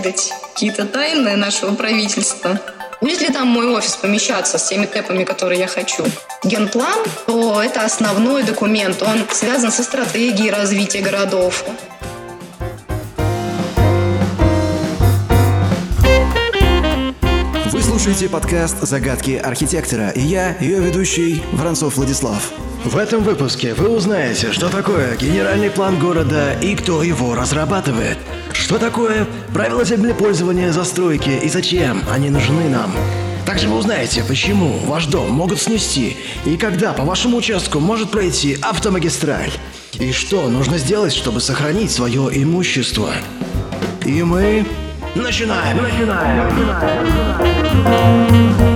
выдать какие-то тайны нашего правительства. Будет ли там мой офис помещаться с теми тэпами, которые я хочу? Генплан, то это основной документ. Он связан со стратегией развития городов. Слушаете подкаст «Загадки архитектора» и я, ее ведущий, Воронцов Владислав. В этом выпуске вы узнаете, что такое генеральный план города и кто его разрабатывает. Что такое правила землепользования застройки и зачем они нужны нам. Также вы узнаете, почему ваш дом могут снести и когда по вашему участку может пройти автомагистраль. И что нужно сделать, чтобы сохранить свое имущество. И мы начинаем. Начинаем. Ну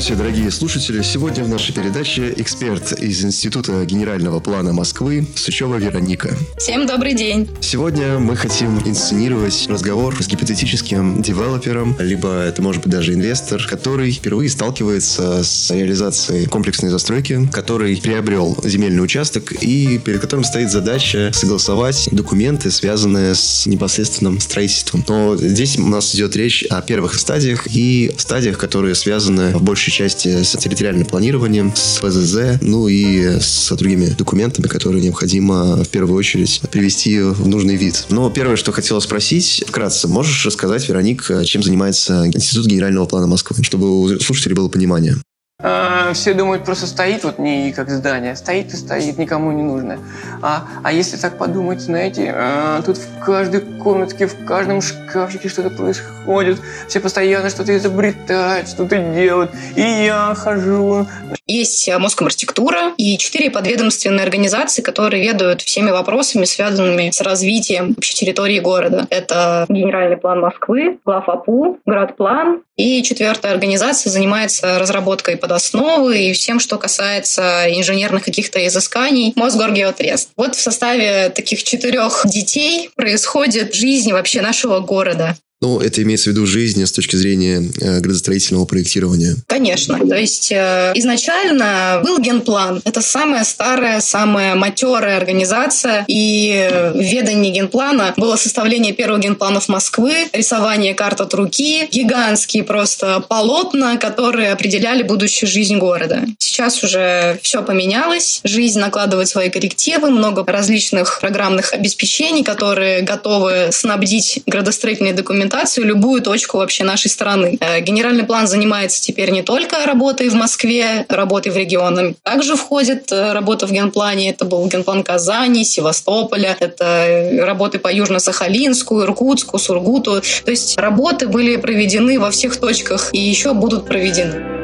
здравствуйте, дорогие слушатели. Сегодня в нашей передаче эксперт из Института генерального плана Москвы Сычева Вероника. Всем добрый день. Сегодня мы хотим инсценировать разговор с гипотетическим девелопером, либо это может быть даже инвестор, который впервые сталкивается с реализацией комплексной застройки, который приобрел земельный участок и перед которым стоит задача согласовать документы, связанные с непосредственным строительством. Но здесь у нас идет речь о первых стадиях и стадиях, которые связаны в большей части с территориальным планированием, с ПЗЗ, ну и с другими документами, которые необходимо в первую очередь привести в нужный вид. Но первое, что хотела спросить, вкратце, можешь рассказать, Вероник, чем занимается Институт генерального плана Москвы, чтобы у слушателей было понимание? А, все думают, просто стоит вот не как здание. Стоит и стоит, никому не нужно. А, а если так подумать, знаете, а, тут в каждой комнатке, в каждом шкафчике что-то происходит. Все постоянно что-то изобретают, что-то делают. И я хожу. Есть Москомархитектура и четыре подведомственные организации, которые ведают всеми вопросами, связанными с развитием вообще территории города. Это Генеральный план Москвы, Главапу, Градплан и четвертая организация занимается разработкой подосновы и всем, что касается инженерных каких-то изысканий, Мосгоргеотрест. Вот в составе таких четырех детей происходит жизнь вообще нашего города. Ну, это имеется в виду жизнь с точки зрения э, градостроительного проектирования. Конечно. То есть э, изначально был генплан. Это самая старая, самая матерая организация. И в ведении генплана было составление первых генпланов Москвы, рисование карт от руки, гигантские просто полотна, которые определяли будущую жизнь города. Сейчас уже все поменялось. Жизнь накладывает свои коррективы, много различных программных обеспечений, которые готовы снабдить градостроительные документы документацию, любую точку вообще нашей страны. Э, генеральный план занимается теперь не только работой в Москве, работой в регионах. Также входит э, работа в генплане. Это был генплан Казани, Севастополя. Это работы по Южно-Сахалинску, Иркутску, Сургуту. То есть работы были проведены во всех точках и еще будут проведены.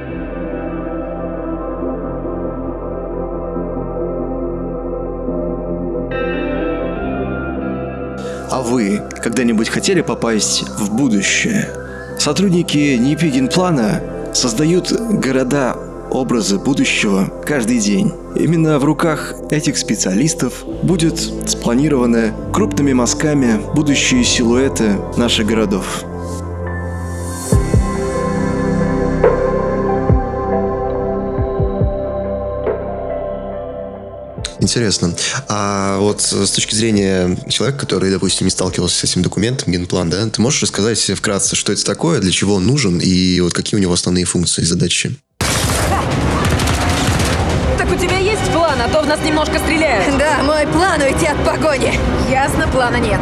Вы когда-нибудь хотели попасть в будущее? Сотрудники НИПИ Генплана создают города образы будущего каждый день. Именно в руках этих специалистов будет спланированы крупными мазками будущие силуэты наших городов. Интересно. А вот с точки зрения человека, который, допустим, не сталкивался с этим документом, генплан, да, ты можешь рассказать вкратце, что это такое, для чего он нужен и вот какие у него основные функции и задачи? Так у тебя есть план, а то в нас немножко стреляют. Да, мой план уйти от погони. Ясно, плана нет.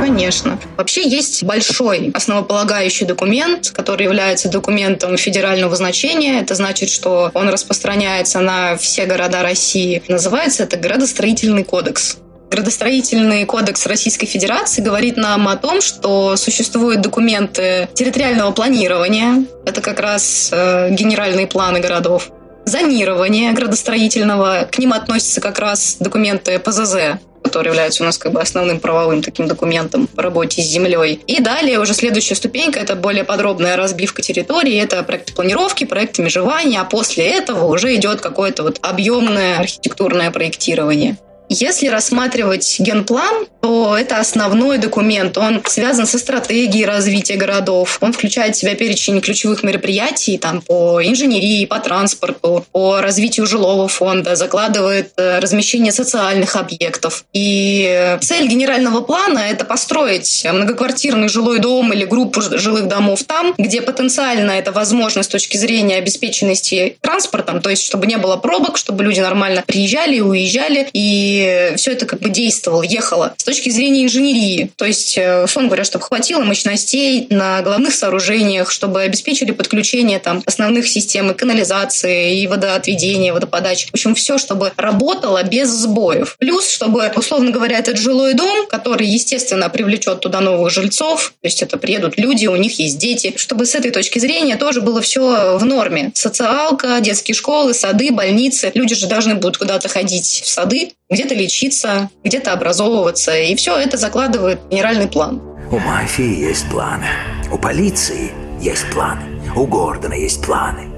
Конечно. Вообще есть большой основополагающий документ, который является документом федерального значения. Это значит, что он распространяется на все города России. Называется это градостроительный кодекс. Градостроительный кодекс Российской Федерации говорит нам о том, что существуют документы территориального планирования. Это как раз э, генеральные планы городов зонирования градостроительного. К ним относятся как раз документы ПЗЗ, который является у нас как бы основным правовым таким документом по работе с землей. И далее уже следующая ступенька – это более подробная разбивка территории, это проекты планировки, проекты межевания, а после этого уже идет какое-то вот объемное архитектурное проектирование. Если рассматривать генплан, то это основной документ. Он связан со стратегией развития городов. Он включает в себя перечень ключевых мероприятий там, по инженерии, по транспорту, по развитию жилого фонда, закладывает э, размещение социальных объектов. И цель генерального плана – это построить многоквартирный жилой дом или группу жилых домов там, где потенциально это возможно с точки зрения обеспеченности транспортом, то есть чтобы не было пробок, чтобы люди нормально приезжали и уезжали, и все это как бы действовало, ехало. С точки зрения инженерии, то есть, э, условно говоря, чтобы хватило мощностей на главных сооружениях, чтобы обеспечили подключение там основных систем и канализации, и водоотведения, водоподачи. В общем, все, чтобы работало без сбоев. Плюс, чтобы, условно говоря, этот жилой дом, который, естественно, привлечет туда новых жильцов, то есть это приедут люди, у них есть дети, чтобы с этой точки зрения тоже было все в норме. Социалка, детские школы, сады, больницы. Люди же должны будут куда-то ходить в сады, где-то лечиться, где-то образовываться. И все это закладывает генеральный план. У мафии есть планы. У полиции есть планы. У Гордона есть планы.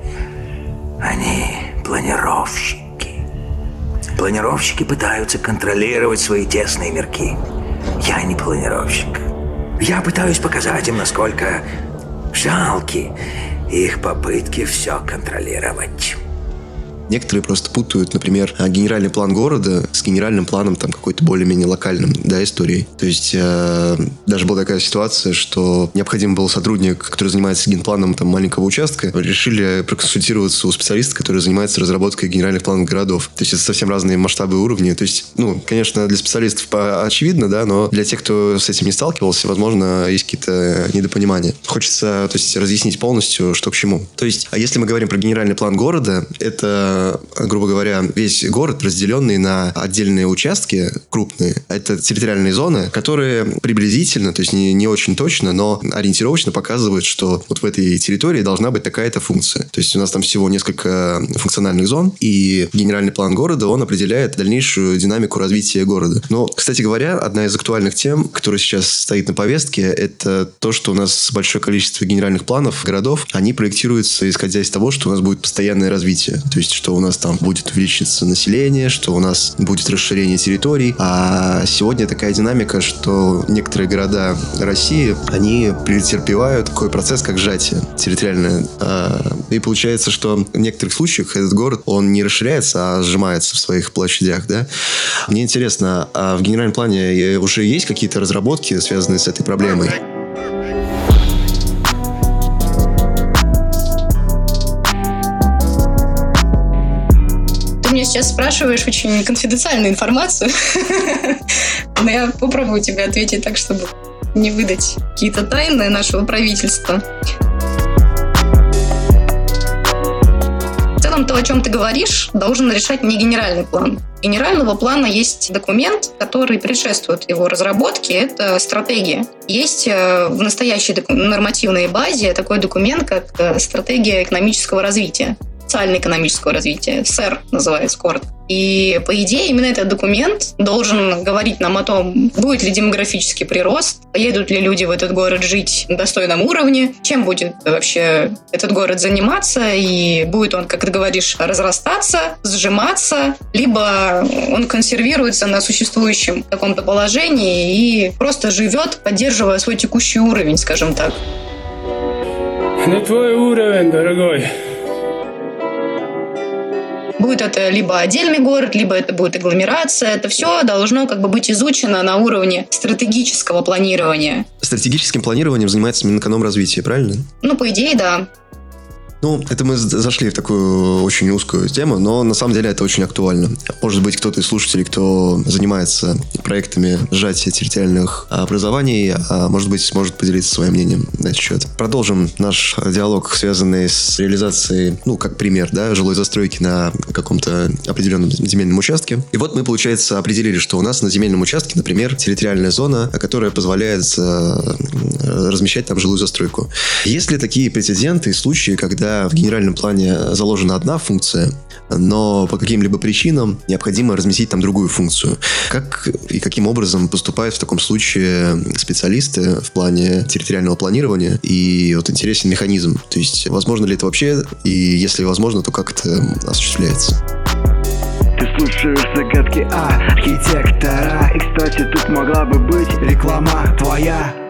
Они планировщики. Планировщики пытаются контролировать свои тесные мирки. Я не планировщик. Я пытаюсь показать им, насколько жалки их попытки все контролировать. Некоторые просто путают, например, генеральный план города с генеральным планом там какой-то более-менее локальным, да, историей. То есть э, даже была такая ситуация, что необходим был сотрудник, который занимается генпланом там маленького участка. Решили проконсультироваться у специалиста, который занимается разработкой генеральных планов городов. То есть это совсем разные масштабы и уровни. То есть, ну, конечно, для специалистов очевидно, да, но для тех, кто с этим не сталкивался, возможно, есть какие-то недопонимания. Хочется, то есть, разъяснить полностью, что к чему. То есть, а если мы говорим про генеральный план города, это Э, грубо говоря, весь город, разделенный на отдельные участки крупные. Это территориальные зоны, которые приблизительно, то есть не, не очень точно, но ориентировочно показывают, что вот в этой территории должна быть такая-то функция. То есть у нас там всего несколько функциональных зон, и генеральный план города, он определяет дальнейшую динамику развития города. Но, кстати говоря, одна из актуальных тем, которая сейчас стоит на повестке, это то, что у нас большое количество генеральных планов городов, они проектируются исходя из того, что у нас будет постоянное развитие. То есть, что у нас там будет увеличиться население, что у нас будет расширение территорий. А сегодня такая динамика, что некоторые города России, они претерпевают такой процесс, как сжатие территориальное. А, и получается, что в некоторых случаях этот город, он не расширяется, а сжимается в своих площадях, да. Мне интересно, а в генеральном плане уже есть какие-то разработки, связанные с этой проблемой? Сейчас спрашиваешь очень конфиденциальную информацию, но я попробую тебе ответить так, чтобы не выдать какие-то тайны нашего правительства. В целом, то, о чем ты говоришь, должен решать не генеральный план. Генерального плана есть документ, который предшествует его разработке. Это стратегия. Есть э, в настоящей нормативной базе такой документ, как э, стратегия экономического развития социально-экономического развития, СЭР называется коротко. И, по идее, именно этот документ должен говорить нам о том, будет ли демографический прирост, поедут ли люди в этот город жить на достойном уровне, чем будет вообще этот город заниматься, и будет он, как ты говоришь, разрастаться, сжиматься, либо он консервируется на существующем каком-то положении и просто живет, поддерживая свой текущий уровень, скажем так. На твой уровень, дорогой. Будет это либо отдельный город, либо это будет агломерация. Это все должно как бы быть изучено на уровне стратегического планирования. Стратегическим планированием занимается Минэкономразвитие, правильно? Ну, по идее, да. Ну, это мы зашли в такую очень узкую тему, но на самом деле это очень актуально. Может быть, кто-то из слушателей, кто занимается проектами сжатия территориальных образований, а может быть, сможет поделиться своим мнением на этот счет. Продолжим наш диалог, связанный с реализацией, ну, как пример, да, жилой застройки на каком-то определенном земельном участке. И вот мы, получается, определили, что у нас на земельном участке, например, территориальная зона, которая позволяет э, размещать там жилую застройку. Есть ли такие прецеденты и случаи, когда в генеральном плане заложена одна функция, но по каким-либо причинам необходимо разместить там другую функцию. Как и каким образом поступают в таком случае специалисты в плане территориального планирования? И вот интересен механизм. То есть, возможно ли это вообще? И если возможно, то как это осуществляется? Ты слушаешь архитектора И, кстати, тут могла бы быть реклама твоя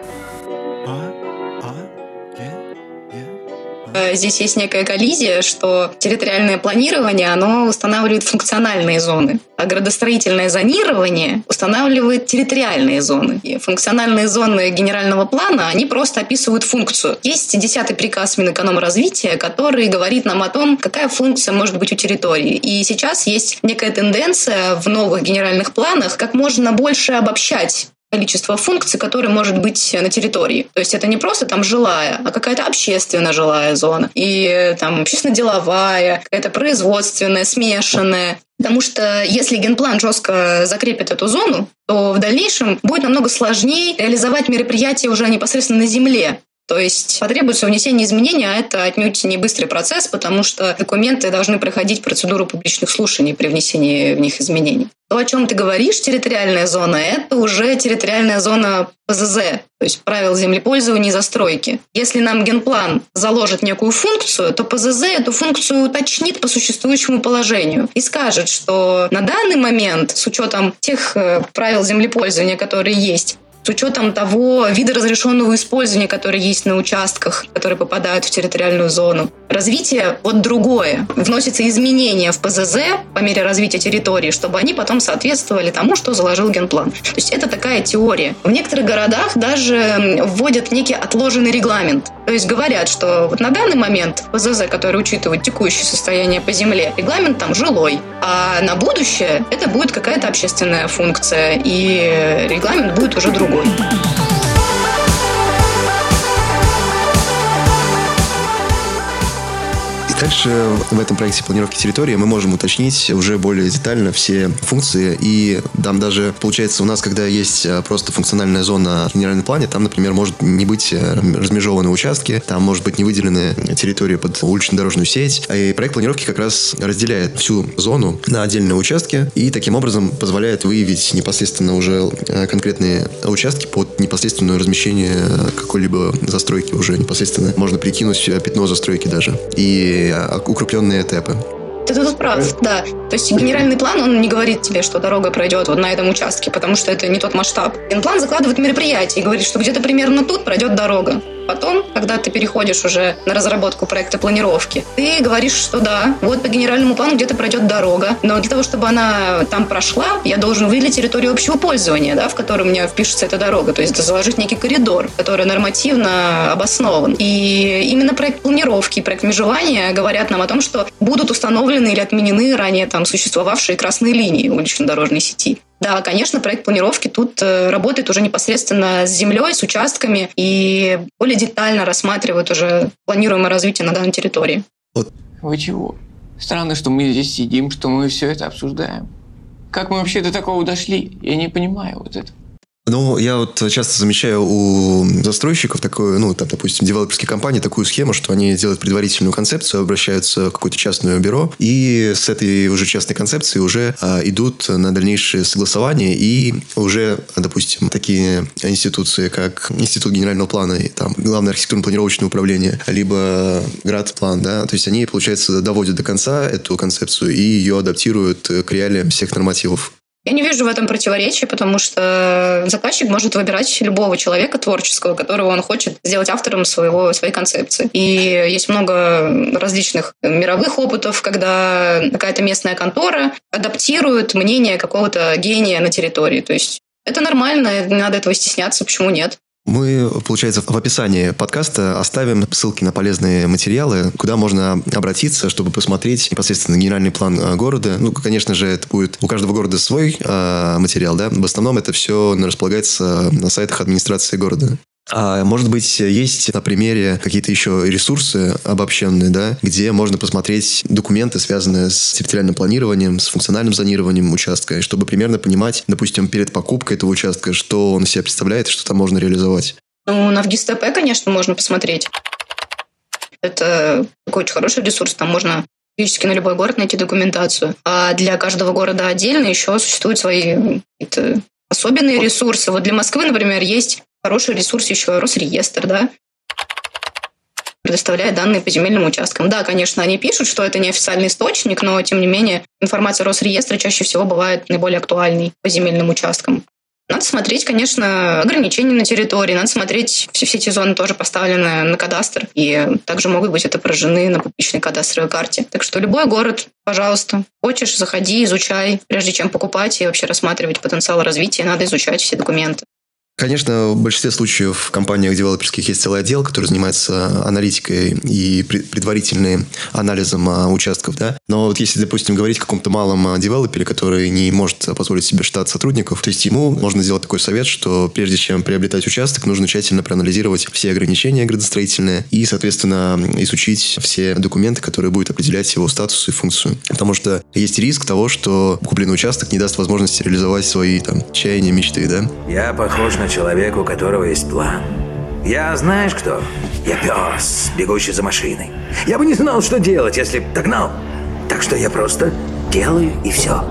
здесь есть некая коллизия, что территориальное планирование, оно устанавливает функциональные зоны, а градостроительное зонирование устанавливает территориальные зоны. И функциональные зоны генерального плана, они просто описывают функцию. Есть десятый приказ Минэкономразвития, который говорит нам о том, какая функция может быть у территории. И сейчас есть некая тенденция в новых генеральных планах как можно больше обобщать количество функций, которые может быть на территории. То есть это не просто там жилая, а какая-то общественно жилая зона. И там общественно-деловая, какая-то производственная, смешанная. Потому что если генплан жестко закрепит эту зону, то в дальнейшем будет намного сложнее реализовать мероприятия уже непосредственно на земле. То есть потребуется внесение изменений, а это отнюдь не быстрый процесс, потому что документы должны проходить процедуру публичных слушаний при внесении в них изменений. То, о чем ты говоришь, территориальная зона, это уже территориальная зона ПЗЗ, то есть правил землепользования и застройки. Если нам генплан заложит некую функцию, то ПЗЗ эту функцию уточнит по существующему положению и скажет, что на данный момент, с учетом тех э, правил землепользования, которые есть, с учетом того вида разрешенного использования, который есть на участках, которые попадают в территориальную зону. Развитие вот другое. Вносятся изменения в ПЗЗ по мере развития территории, чтобы они потом соответствовали тому, что заложил генплан. То есть это такая теория. В некоторых городах даже вводят некий отложенный регламент. То есть говорят, что вот на данный момент ПЗЗ, который учитывает текущее состояние по земле, регламент там жилой, а на будущее это будет какая-то общественная функция, и регламент будет уже другой другой. Дальше в этом проекте планировки территории мы можем уточнить уже более детально все функции. И там даже, получается, у нас, когда есть э, просто функциональная зона в генеральном плане, там, например, может не быть э, размежеваны участки, там может быть не выделены территории под улично-дорожную сеть. И проект планировки как раз разделяет всю зону на отдельные участки и таким образом позволяет выявить непосредственно уже э, конкретные участки под непосредственное размещение какой-либо застройки уже непосредственно. Можно прикинуть пятно застройки даже. И укрупненные этапы. Ты тут прав, да. То есть генеральный план, он не говорит тебе, что дорога пройдет вот на этом участке, потому что это не тот масштаб. Генплан закладывает мероприятие и говорит, что где-то примерно тут пройдет дорога. Потом, когда ты переходишь уже на разработку проекта планировки, ты говоришь, что да, вот по генеральному плану где-то пройдет дорога, но для того, чтобы она там прошла, я должен выделить территорию общего пользования, да, в которой у меня впишется эта дорога, то есть заложить некий коридор, который нормативно обоснован. И именно проект планировки проект межевания говорят нам о том, что будут установлены или отменены ранее там существовавшие красные линии улично-дорожной сети. Да, конечно, проект планировки тут э, работает уже непосредственно с землей, с участками и более детально рассматривает уже планируемое развитие на данной территории. Вы чего? Странно, что мы здесь сидим, что мы все это обсуждаем. Как мы вообще до такого дошли? Я не понимаю вот это. Ну, я вот часто замечаю у застройщиков такую, ну, там, допустим, девелоперские компании такую схему, что они делают предварительную концепцию, обращаются в какое-то частное бюро, и с этой уже частной концепции уже а, идут на дальнейшее согласование, и уже, допустим, такие институции, как Институт генерального плана, и, там, Главное архитектурно-планировочное управление, либо Градплан, да, то есть они, получается, доводят до конца эту концепцию и ее адаптируют к реалиям всех нормативов. Я не вижу в этом противоречия, потому что заказчик может выбирать любого человека творческого, которого он хочет сделать автором своего, своей концепции. И есть много различных мировых опытов, когда какая-то местная контора адаптирует мнение какого-то гения на территории. То есть это нормально, не надо этого стесняться, почему нет? Мы, получается, в описании подкаста оставим ссылки на полезные материалы, куда можно обратиться, чтобы посмотреть непосредственно генеральный план э, города. Ну, конечно же, это будет у каждого города свой э, материал, да. В основном это все располагается на сайтах администрации города. А может быть, есть на примере какие-то еще ресурсы обобщенные, да, где можно посмотреть документы, связанные с территориальным планированием, с функциональным зонированием участка, чтобы примерно понимать, допустим, перед покупкой этого участка, что он из себя представляет что там можно реализовать. Ну, на ВГИСТП, конечно, можно посмотреть. Это такой очень хороший ресурс, там можно практически на любой город найти документацию. А для каждого города отдельно еще существуют свои особенные ресурсы. Вот для Москвы, например, есть хороший ресурс еще Росреестр, да, предоставляет данные по земельным участкам. Да, конечно, они пишут, что это не официальный источник, но, тем не менее, информация Росреестра чаще всего бывает наиболее актуальной по земельным участкам. Надо смотреть, конечно, ограничения на территории, надо смотреть, все, все эти зоны тоже поставлены на кадастр, и также могут быть отображены на публичной кадастровой карте. Так что любой город, пожалуйста, хочешь, заходи, изучай. Прежде чем покупать и вообще рассматривать потенциал развития, надо изучать все документы. Конечно, в большинстве случаев в компаниях девелоперских есть целый отдел, который занимается аналитикой и предварительным анализом а, участков, да. Но вот если, допустим, говорить о каком-то малом а, девелопере, который не может позволить себе штат сотрудников, то есть ему можно сделать такой совет, что прежде чем приобретать участок, нужно тщательно проанализировать все ограничения градостроительные и, соответственно, изучить все документы, которые будут определять его статус и функцию. Потому что есть риск того, что купленный участок не даст возможности реализовать свои там чаяния, мечты, да. Я похож нужно человеку, у которого есть план. Я знаешь кто? Я пес, бегущий за машиной. Я бы не знал, что делать, если б догнал. Так что я просто делаю и все.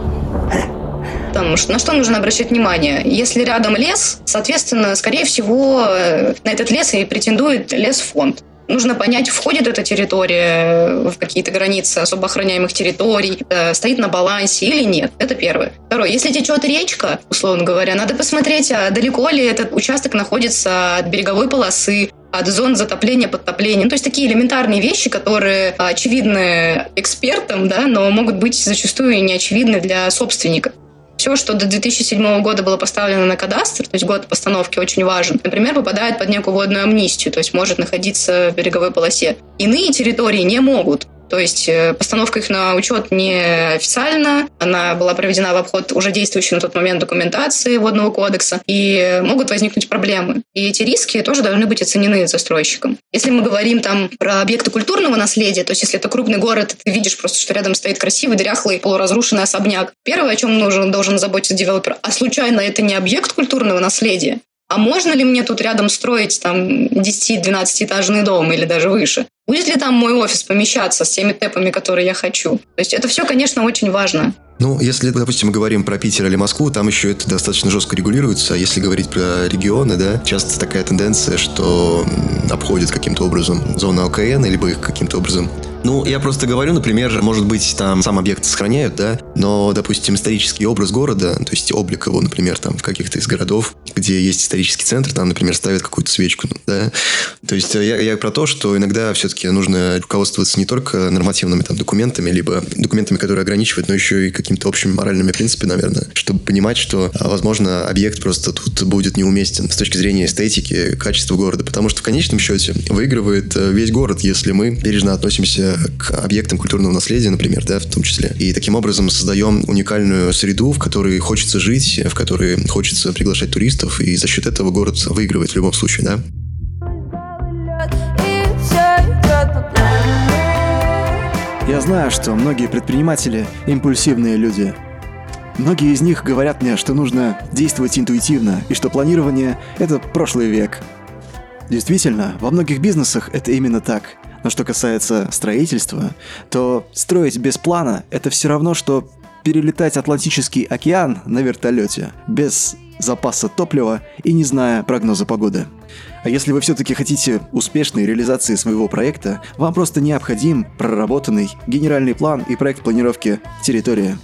Потому что на что нужно обращать внимание? Если рядом лес, соответственно, скорее всего, э, на этот лес и претендует лесфонд. Нужно понять, входит эта территория в какие-то границы особо охраняемых территорий, э, стоит на балансе или нет. Это первое. Второе. Если течет речка, условно говоря, надо посмотреть, а далеко ли этот участок находится от береговой полосы, от зон затопления, подтопления. Ну, то есть такие элементарные вещи, которые очевидны экспертам, да, но могут быть зачастую и не очевидны для собственника все, что до 2007 года было поставлено на кадастр, то есть год постановки очень важен, например, попадает под некую водную амнистию, то есть может находиться в береговой полосе. Иные территории не могут. То есть э, постановка их на учет не официально, она была проведена в обход уже действующей на тот момент документации водного кодекса, и могут возникнуть проблемы. И эти риски тоже должны быть оценены застройщиком. Если мы говорим там про объекты культурного наследия, то есть если это крупный город, ты видишь просто, что рядом стоит красивый, дряхлый, полуразрушенный особняк. Первое, о чем нужен, должен заботиться девелопер, а случайно это не объект культурного наследия? А можно ли мне тут рядом строить там 10-12 этажный дом или даже выше? Будет ли там мой офис помещаться с теми тэпами, которые я хочу? То есть это все, конечно, очень важно. Ну, если, допустим, мы говорим про Питер или Москву, там еще это достаточно жестко регулируется. Если говорить про регионы, да, часто такая тенденция, что обходят каким-то образом зону ОКН, либо их каким-то образом ну, я просто говорю, например, может быть, там сам объект сохраняют, да, но, допустим, исторический образ города, то есть облик его, например, там в каких-то из городов, где есть исторический центр, там, например, ставят какую-то свечку, да. То есть я, я про то, что иногда все-таки нужно руководствоваться не только нормативными там документами, либо документами, которые ограничивают, но еще и какими-то общими моральными принципами, наверное, чтобы понимать, что, а, возможно, объект просто тут будет неуместен с точки зрения эстетики, качества города, потому что в конечном счете выигрывает э, весь город, если мы бережно относимся к объектам культурного наследия, например, да, в том числе. И таким образом создаем уникальную среду, в которой хочется жить, в которой хочется приглашать туристов, и за счет этого город выигрывает в любом случае, да. Я знаю, что многие предприниматели – импульсивные люди. Многие из них говорят мне, что нужно действовать интуитивно, и что планирование – это прошлый век. Действительно, во многих бизнесах это именно так – но что касается строительства, то строить без плана – это все равно, что перелетать Атлантический океан на вертолете без запаса топлива и не зная прогноза погоды. А если вы все-таки хотите успешной реализации своего проекта, вам просто необходим проработанный генеральный план и проект планировки территории.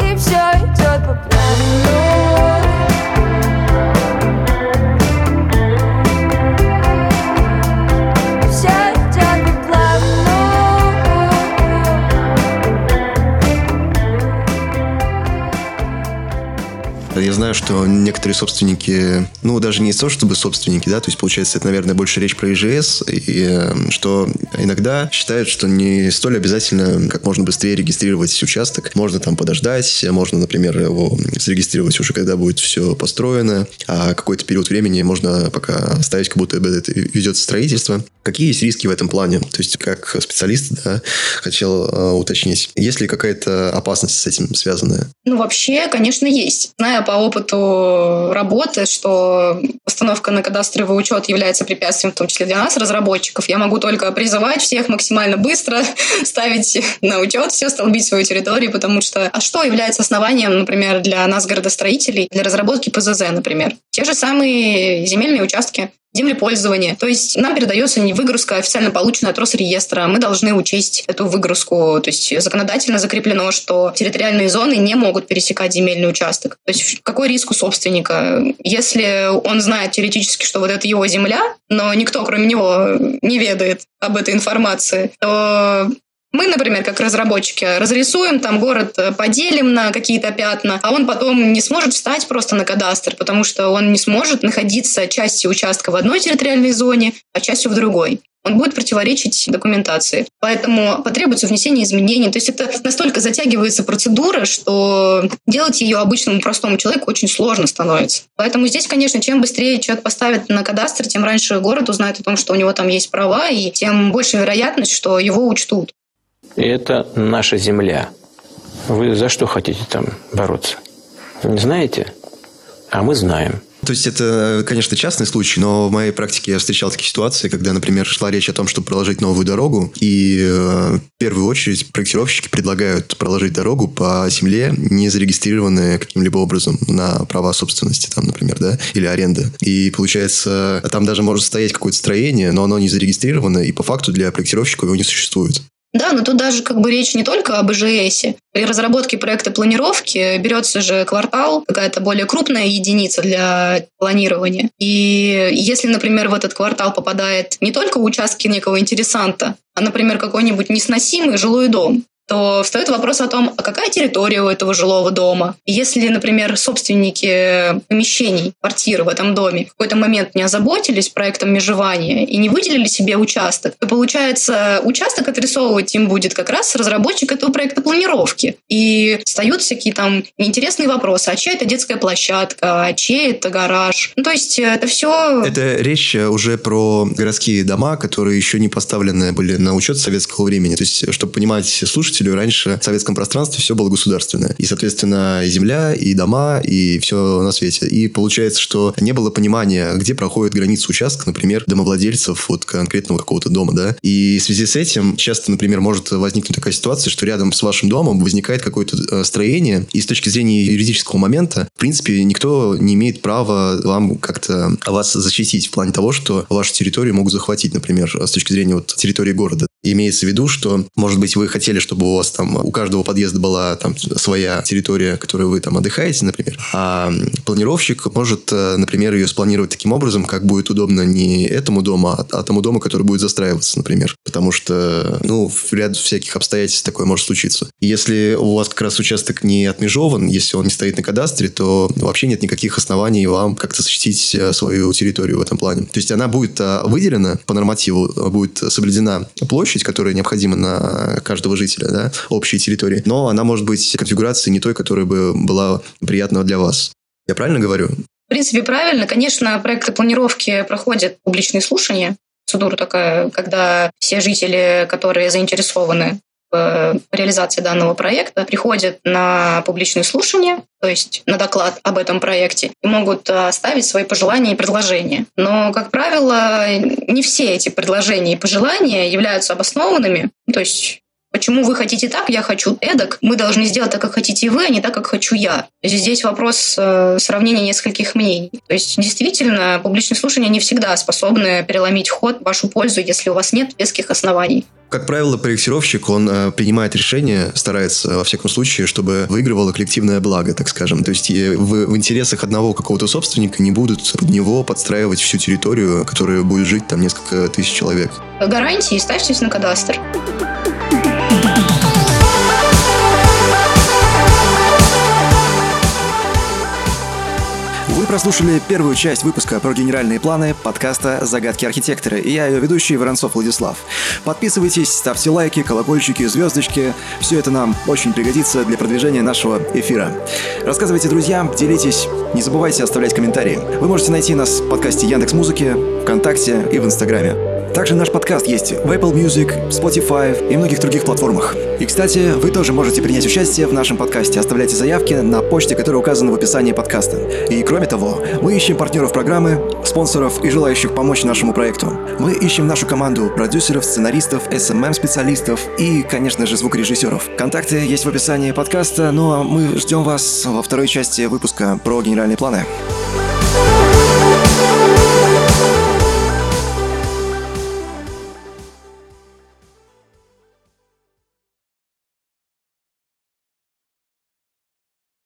И все идет по знаю, что некоторые собственники, ну, даже не то, чтобы собственники, да, то есть, получается, это, наверное, больше речь про ИЖС, и эм, что иногда считают, что не столь обязательно как можно быстрее регистрировать участок. Можно там подождать, можно, например, его зарегистрировать уже, когда будет все построено, а какой-то период времени можно пока оставить, как будто это ведется строительство. Какие есть риски в этом плане? То есть, как специалист, да, хотел э, уточнить, есть ли какая-то опасность с этим связанная? Ну, вообще, конечно, есть. Зная по опыту работы, что постановка на кадастровый учет является препятствием, в том числе для нас, разработчиков. Я могу только призывать всех максимально быстро ставить на учет все, столбить свою территорию, потому что... А что является основанием, например, для нас, городостроителей, для разработки ПЗЗ, например? Те же самые земельные участки землепользования. То есть нам передается не выгрузка официально полученная от Росреестра. Мы должны учесть эту выгрузку. То есть законодательно закреплено, что территориальные зоны не могут пересекать земельный участок. То есть какой риск у собственника? Если он знает теоретически, что вот это его земля, но никто, кроме него, не ведает об этой информации, то мы, например, как разработчики, разрисуем там город, э, поделим на какие-то пятна, а он потом не сможет встать просто на кадастр, потому что он не сможет находиться частью участка в одной территориальной зоне, а частью в другой он будет противоречить документации. Поэтому потребуется внесение изменений. То есть это настолько затягивается процедура, что делать ее обычному простому человеку очень сложно становится. Поэтому здесь, конечно, чем быстрее человек поставит на кадастр, тем раньше город узнает о том, что у него там есть права, и тем больше вероятность, что его учтут. И это наша земля. Вы за что хотите там бороться? Не знаете? А мы знаем. То есть это, конечно, частный случай, но в моей практике я встречал такие ситуации, когда, например, шла речь о том, чтобы проложить новую дорогу, и э, в первую очередь проектировщики предлагают проложить дорогу по земле, не зарегистрированной каким-либо образом на права собственности, там, например, да, или аренды. И получается, там даже может стоять какое-то строение, но оно не зарегистрировано, и по факту для проектировщика его не существует. Да, но тут даже как бы речь не только об ИЖС. При разработке проекта планировки берется же квартал, какая-то более крупная единица для планирования. И если, например, в этот квартал попадает не только участки некого интересанта, а, например, какой-нибудь несносимый жилой дом, то встает вопрос о том, а какая территория у этого жилого дома. если, например, собственники помещений, квартиры в этом доме в какой-то момент не озаботились проектом межевания и не выделили себе участок, то получается участок отрисовывать им будет как раз разработчик этого проекта планировки. И встают всякие там неинтересные вопросы. А чья это детская площадка? А чей это гараж? Ну, то есть это все... Это речь уже про городские дома, которые еще не поставлены были на учет советского времени. То есть, чтобы понимать слушать слушателю, раньше в советском пространстве все было государственное. И, соответственно, и земля, и дома, и все на свете. И получается, что не было понимания, где проходит граница участка, например, домовладельцев вот конкретного какого-то дома, да. И в связи с этим часто, например, может возникнуть такая ситуация, что рядом с вашим домом возникает какое-то э, строение, и с точки зрения юридического момента, в принципе, никто не имеет права вам как-то вас защитить в плане того, что вашу территорию могут захватить, например, с точки зрения вот территории города. Имеется в виду, что, может быть, вы хотели, чтобы у вас там у каждого подъезда была там своя территория, которую вы там отдыхаете, например. А планировщик может, э, например, ее спланировать таким образом, как будет удобно не этому дому, а, а тому дому, который будет застраиваться, например. Потому что, ну, в ряд всяких обстоятельств такое может случиться. если у вас как раз участок не отмежован, если он не стоит на кадастре, то вообще нет никаких оснований вам как-то защитить э, свою территорию в этом плане. То есть она будет э, выделена по нормативу, будет соблюдена площадь, которая необходима на каждого жителя, да, общей территории, но она может быть конфигурацией не той, которая бы была приятна для вас. Я правильно говорю? В принципе, правильно. Конечно, проекты планировки проходят публичные слушания. Процедура такая, когда все жители, которые заинтересованы в реализации данного проекта, приходят на публичные слушания, то есть на доклад об этом проекте, и могут оставить свои пожелания и предложения. Но, как правило, не все эти предложения и пожелания являются обоснованными. То есть Почему вы хотите так, я хочу эдак. Мы должны сделать так, как хотите вы, а не так, как хочу я. Здесь вопрос э, сравнения нескольких мнений. То есть действительно публичные слушания не всегда способны переломить ход в вашу пользу, если у вас нет веских оснований. Как правило, проектировщик, он э, принимает решение, старается, во всяком случае, чтобы выигрывало коллективное благо, так скажем. То есть в, в интересах одного какого-то собственника не будут под него подстраивать всю территорию, которая будет жить там несколько тысяч человек. Гарантии ставьтесь на кадастр. Прослушали первую часть выпуска про генеральные планы подкаста «Загадки архитектора» и я ее ведущий Воронцов Владислав. Подписывайтесь, ставьте лайки, колокольчики, звездочки. Все это нам очень пригодится для продвижения нашего эфира. Рассказывайте друзьям, делитесь, не забывайте оставлять комментарии. Вы можете найти нас в подкасте Яндекс Музыки, ВКонтакте и в Инстаграме. Также наш подкаст есть в Apple Music, Spotify и многих других платформах. И, кстати, вы тоже можете принять участие в нашем подкасте. Оставляйте заявки на почте, которая указана в описании подкаста. И, кроме того, мы ищем партнеров программы, спонсоров и желающих помочь нашему проекту. Мы ищем нашу команду продюсеров, сценаристов, SMM-специалистов и, конечно же, звукорежиссеров. Контакты есть в описании подкаста, ну а мы ждем вас во второй части выпуска про генеральные планы.